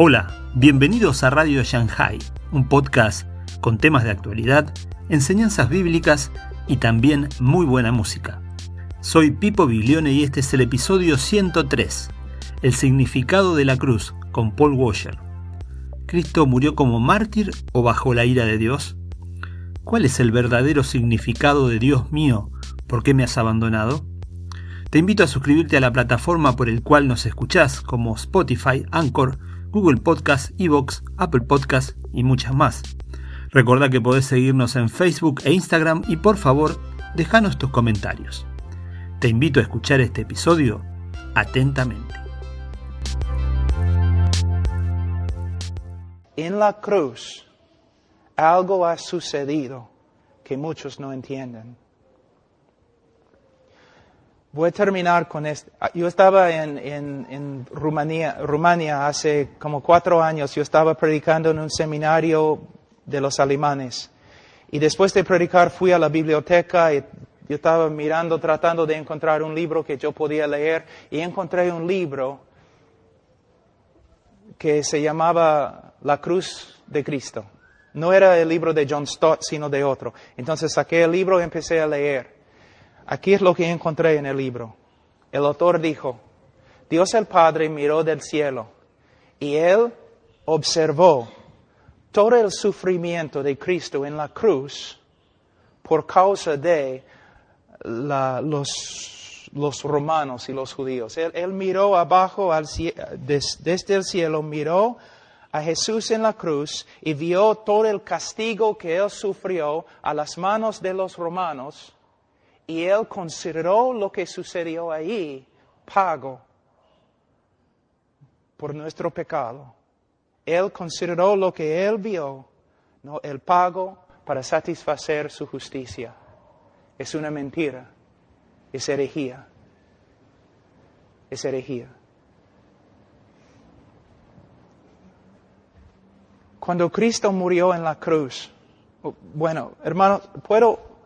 Hola, bienvenidos a Radio Shanghai, un podcast con temas de actualidad, enseñanzas bíblicas y también muy buena música. Soy Pipo Biglione y este es el episodio 103, El significado de la cruz, con Paul Washer. ¿Cristo murió como mártir o bajo la ira de Dios? ¿Cuál es el verdadero significado de Dios mío? ¿Por qué me has abandonado? Te invito a suscribirte a la plataforma por el cual nos escuchás, como Spotify, Anchor, Google Podcast, Evox, Apple Podcast y muchas más. Recordá que podés seguirnos en Facebook e Instagram y por favor, déjanos tus comentarios. Te invito a escuchar este episodio atentamente. En la cruz algo ha sucedido que muchos no entienden. Voy a terminar con esto. Yo estaba en, en, Rumanía, Rumania hace como cuatro años. Yo estaba predicando en un seminario de los alemanes. Y después de predicar fui a la biblioteca y yo estaba mirando, tratando de encontrar un libro que yo podía leer y encontré un libro que se llamaba La Cruz de Cristo. No era el libro de John Stott, sino de otro. Entonces saqué el libro y empecé a leer. Aquí es lo que encontré en el libro. El autor dijo, Dios el Padre miró del cielo y él observó todo el sufrimiento de Cristo en la cruz por causa de los, romanos y los judíos. Él, miró abajo desde el cielo, miró a Jesús en la cruz y vio todo el castigo que él sufrió a las manos de los romanos y él consideró lo que sucedió ahí pago por nuestro pecado. Él consideró lo que él vio, no el pago para satisfacer su justicia. Es una mentira, es herejía, es herejía. Cuando Cristo murió en la cruz, oh, bueno, hermanos, puedo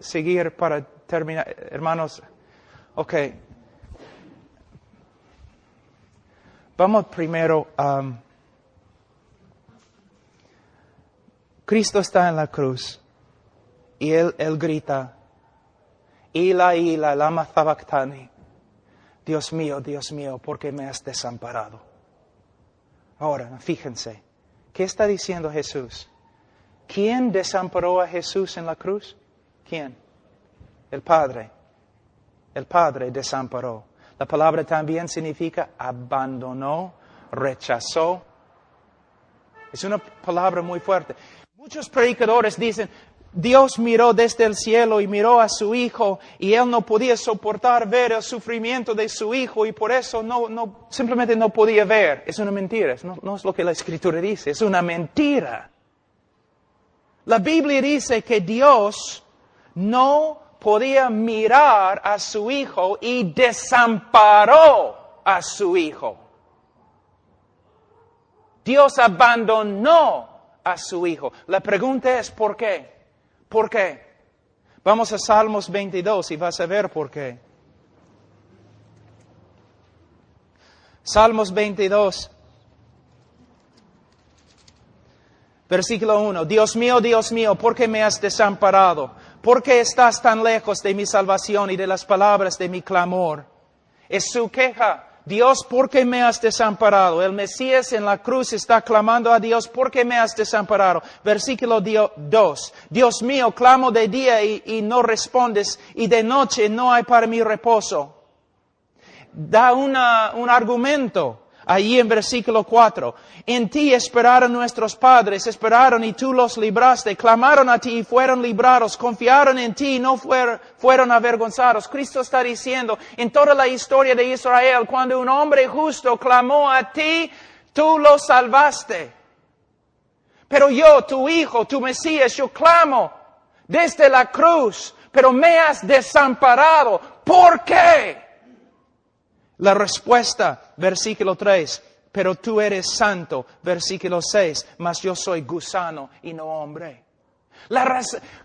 seguir para terminar, hermanos. Ok. Vamos primero a... Um, Cristo está en la cruz y él, él grita, Ila, Ila, lama sabactani. Dios mío, Dios mío, ¿por qué me has desamparado? Ahora, fíjense, ¿qué está diciendo Jesús? ¿Quién desamparó a Jesús en la cruz? ¿Quién? El Padre. El Padre desamparó. La palabra también significa abandonó, rechazó. Es una palabra muy fuerte. Muchos predicadores dicen, Dios miró desde el cielo y miró a su hijo y él no podía soportar ver el sufrimiento de su hijo y por eso no, simplemente no podía ver. Es una mentira, no es lo que la escritura dice, es una mentira. La Biblia dice que Dios no podía mirar a su hijo y desamparó a su hijo. Dios abandonó a su hijo. La pregunta es ¿por qué? ¿Por qué? Vamos a Salmos 22 y vas a ver por qué. Salmos 22. Versículo 1. Dios mío, Dios mío, ¿por qué me has desamparado? ¿Por qué estás tan lejos de mi salvación y de las palabras de mi clamor? Es su queja. Dios, ¿por qué me has desamparado? El Mesías en la cruz está clamando a Dios, ¿por qué me has desamparado? Versículo 2. Dios mío, clamo de día y, no respondes, y de noche no hay para mi reposo. Da un argumento Ahí en versículo 4. En ti esperaron nuestros padres, esperaron y tú los libraste, clamaron a ti y fueron librados, confiaron en ti y no fueron avergonzados. Cristo está diciendo, en toda la historia de Israel, cuando un hombre justo clamó a ti, tú lo salvaste. Pero yo, tu hijo, tu Mesías, yo clamo desde la cruz, pero me has desamparado. ¿Por qué? La respuesta, versículo 3, pero tú eres santo, versículo 6, mas yo soy gusano y no hombre.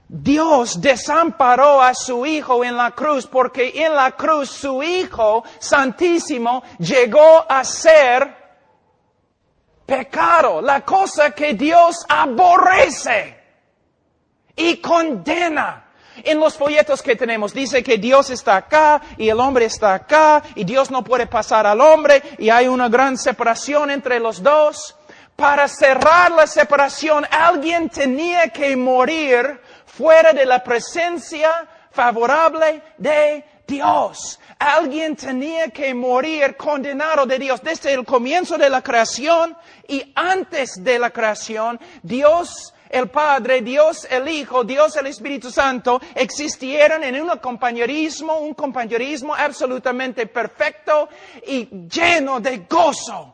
Dios desamparó a su Hijo en la cruz porque en la cruz su Hijo Santísimo llegó a ser pecado, la cosa que Dios aborrece y condena. En los folletos que tenemos dice que Dios está acá y el hombre está acá y Dios no puede pasar al hombre y hay una gran separación entre los dos. Para cerrar la separación, alguien tenía que morir fuera de la presencia favorable de Dios. Alguien tenía que morir condenado de Dios desde el comienzo de la creación y antes de la creación. Dios el Padre, Dios el Hijo, Dios el Espíritu Santo existieron en un compañerismo, un compañerismo absolutamente perfecto y lleno de gozo.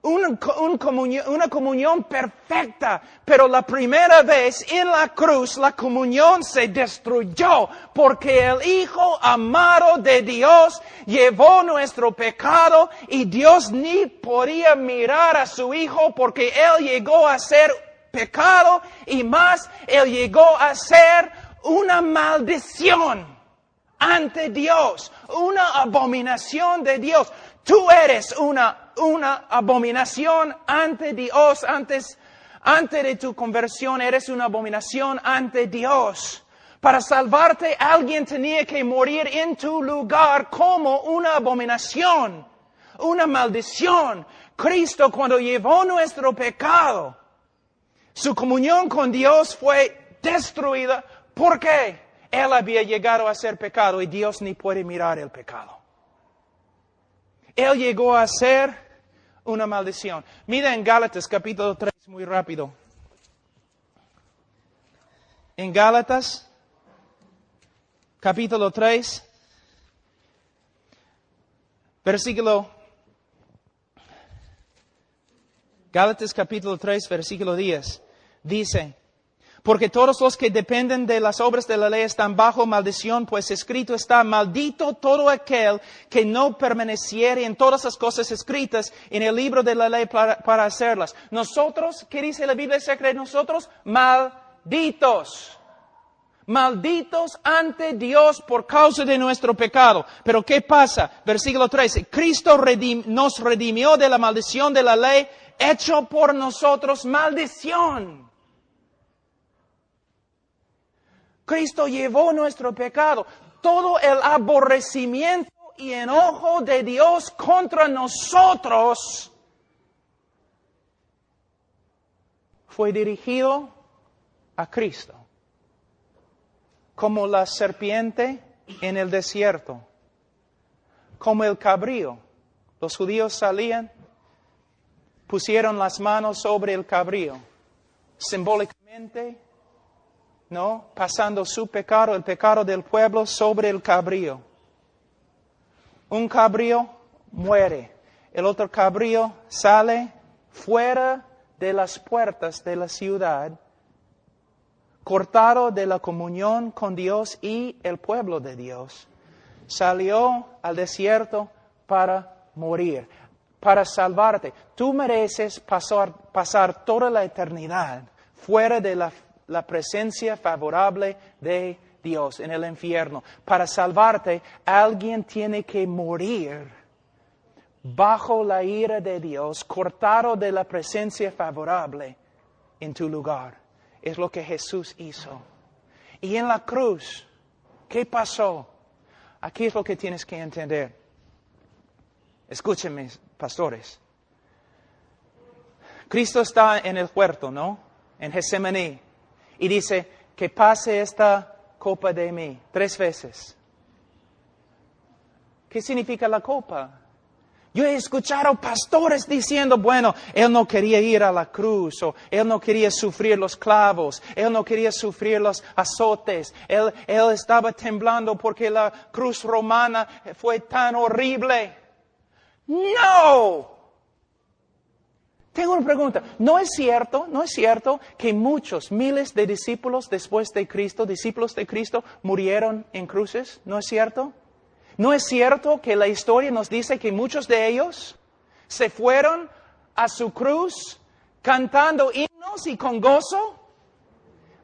Una, comunión, una comunión perfecta, pero la primera vez en la cruz la comunión se destruyó porque el Hijo amado de Dios llevó nuestro pecado y Dios ni podía mirar a su Hijo porque Él llegó a ser pecado y más, Él llegó a ser una maldición ante Dios, una abominación de Dios. Tú eres una, una abominación ante Dios, antes, antes de tu conversión eres una abominación ante Dios. Para salvarte alguien tenía que morir en tu lugar como una abominación, una maldición. Cristo cuando llevó nuestro pecado, su comunión con Dios fue destruida porque él había llegado a ser pecado y Dios ni puede mirar el pecado. Él llegó a ser una maldición. Mira en Gálatas capítulo 3 muy rápido. En Gálatas capítulo 3 versículo Gálatas capítulo 3 versículo 10 dice, porque todos los que dependen de las obras de la ley están bajo maldición, pues escrito está, maldito todo aquel que no permaneciere en todas las cosas escritas en el libro de la ley para, hacerlas. Nosotros, ¿qué dice la Biblia secreta? Nosotros, malditos. Malditos ante Dios por causa de nuestro pecado. Pero ¿qué pasa? Versículo 13. Cristo nos redimió de la maldición de la ley, hecho por nosotros maldición Cristo llevó nuestro pecado. Todo el aborrecimiento y enojo de Dios contra nosotros fue dirigido a Cristo. Como la serpiente en el desierto, como el cabrío. Los judíos salían, pusieron las manos sobre el cabrío, simbólicamente ¿no? Pasando su pecado, el pecado del pueblo, sobre el cabrío. Un cabrío muere, el otro cabrío sale fuera de las puertas de la ciudad, cortado de la comunión con Dios y el pueblo de Dios. Salió al desierto para morir, para salvarte. Tú mereces pasar, pasar toda la eternidad fuera de la la presencia favorable de Dios en el infierno. Para salvarte, alguien tiene que morir bajo la ira de Dios, cortado de la presencia favorable en tu lugar. Es lo que Jesús hizo. Y en la cruz, ¿qué pasó? Aquí es lo que tienes que entender. Escúchenme, pastores. Cristo está en el huerto, ¿no? En Getsemaní y dice, que pase esta copa de mí tres veces. ¿Qué significa la copa? Yo he escuchado pastores diciendo, bueno, él no quería ir a la cruz, o él no quería sufrir los clavos, él no quería sufrir los azotes, él, él estaba temblando porque la cruz romana fue tan horrible. No, tengo una pregunta. ¿No es cierto, no es cierto que muchos, miles de discípulos después de Cristo, discípulos de Cristo, murieron en cruces? ¿No es cierto? ¿No es cierto que la historia nos dice que muchos de ellos se fueron a su cruz cantando himnos y con gozo?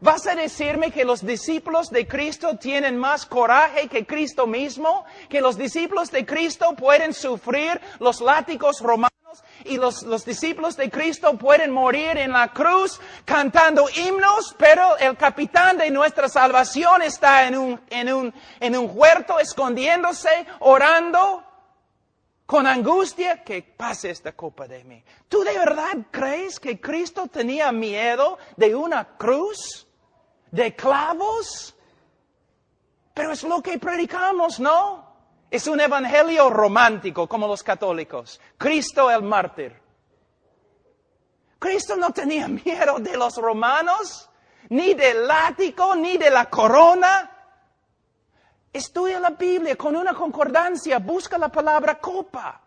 ¿Vas a decirme que los discípulos de Cristo tienen más coraje que Cristo mismo? ¿Que los discípulos de Cristo pueden sufrir los látigos romanos? Y los, los, discípulos de Cristo pueden morir en la cruz cantando himnos, pero el capitán de nuestra salvación está en un huerto escondiéndose, orando con angustia que pase esta copa de mí. ¿Tú de verdad crees que Cristo tenía miedo de una cruz? ¿De clavos? Pero es lo que predicamos, ¿no? Es un evangelio romántico como los católicos. Cristo el mártir. Cristo no tenía miedo de los romanos, ni del látigo, ni de la corona. Estudia la Biblia con una concordancia, busca la palabra copa.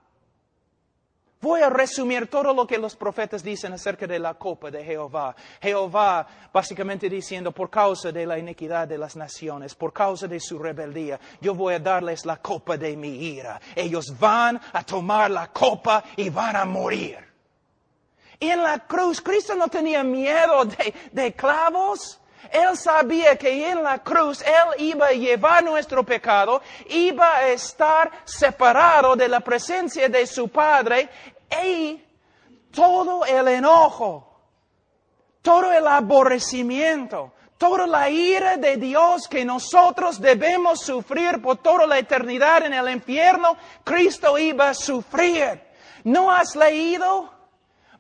Voy a resumir todo lo que los profetas dicen acerca de la copa de Jehová. Jehová básicamente diciendo, por causa de la iniquidad de las naciones, por causa de su rebeldía, yo voy a darles la copa de mi ira. Ellos van a tomar la copa y van a morir. Y en la cruz, Cristo no tenía miedo de, de clavos. Él sabía que en la cruz Él iba a llevar nuestro pecado, iba a estar separado de la presencia de su Padre y todo el enojo, todo el aborrecimiento, toda la ira de Dios que nosotros debemos sufrir por toda la eternidad en el infierno, Cristo iba a sufrir. ¿No has leído?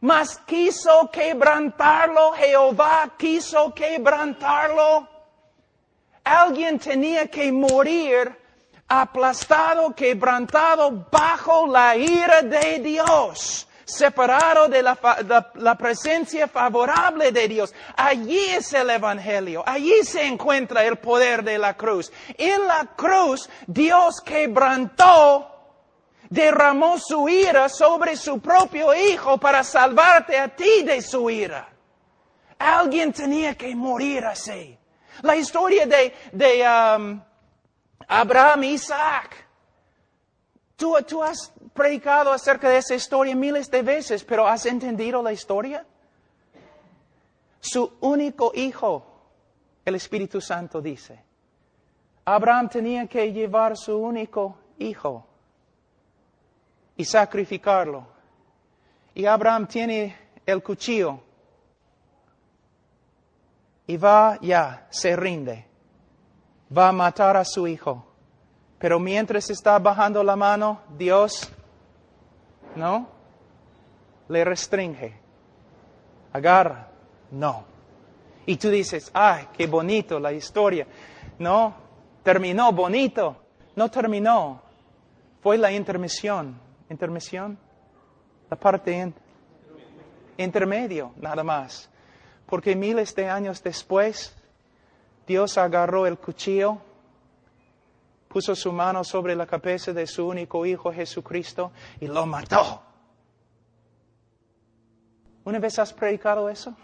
Mas quiso quebrantarlo, Jehová quiso quebrantarlo. Alguien tenía que morir aplastado, quebrantado bajo la ira de Dios, separado de la, presencia favorable de Dios. Allí es el Evangelio, allí se encuentra el poder de la cruz. En la cruz Dios quebrantó derramó su ira sobre su propio hijo para salvarte a ti de su ira. Alguien tenía que morir así. La historia de, um, Abraham y Isaac. Tú has predicado acerca de esa historia miles de veces, pero ¿has entendido la historia? Su único hijo, el Espíritu Santo dice. Abraham tenía que llevar su único hijo y sacrificarlo. Y Abraham tiene el cuchillo y va ya, se rinde, va a matar a su hijo. Pero mientras está bajando la mano, Dios, ¿no? Le restringe. Agarra. No. Y tú dices, ay, qué bonito la historia. No, terminó bonito. No terminó. Fue la intermisión intermisión, la parte intermedio, nada más. Porque miles de años después, Dios agarró el cuchillo, puso su mano sobre la cabeza de su único Hijo Jesucristo y lo mató. ¿Una vez has predicado eso?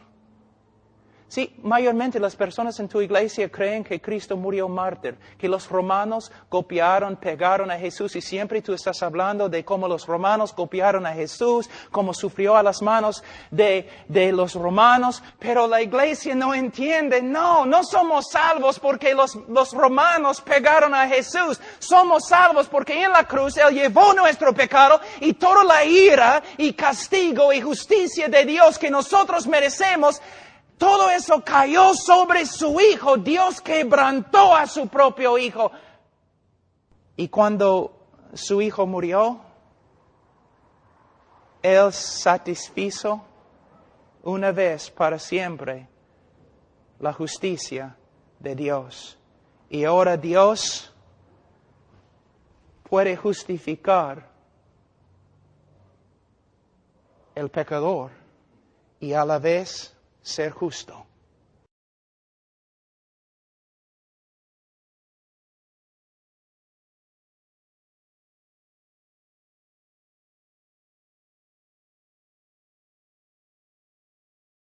Sí, mayormente las personas en tu iglesia creen que Cristo murió mártir, que los romanos copiaron, pegaron a Jesús y siempre tú estás hablando de cómo los romanos copiaron a Jesús, cómo sufrió a las manos de, de los romanos, pero la iglesia no entiende, no, no somos salvos porque los, los romanos pegaron a Jesús, somos salvos porque en la cruz Él llevó nuestro pecado y toda la ira y castigo y justicia de Dios que nosotros merecemos todo eso cayó sobre su hijo. Dios quebrantó a su propio hijo. Y cuando su hijo murió, Él satisfizo una vez para siempre la justicia de Dios. Y ahora Dios puede justificar el pecador y a la vez ser justo.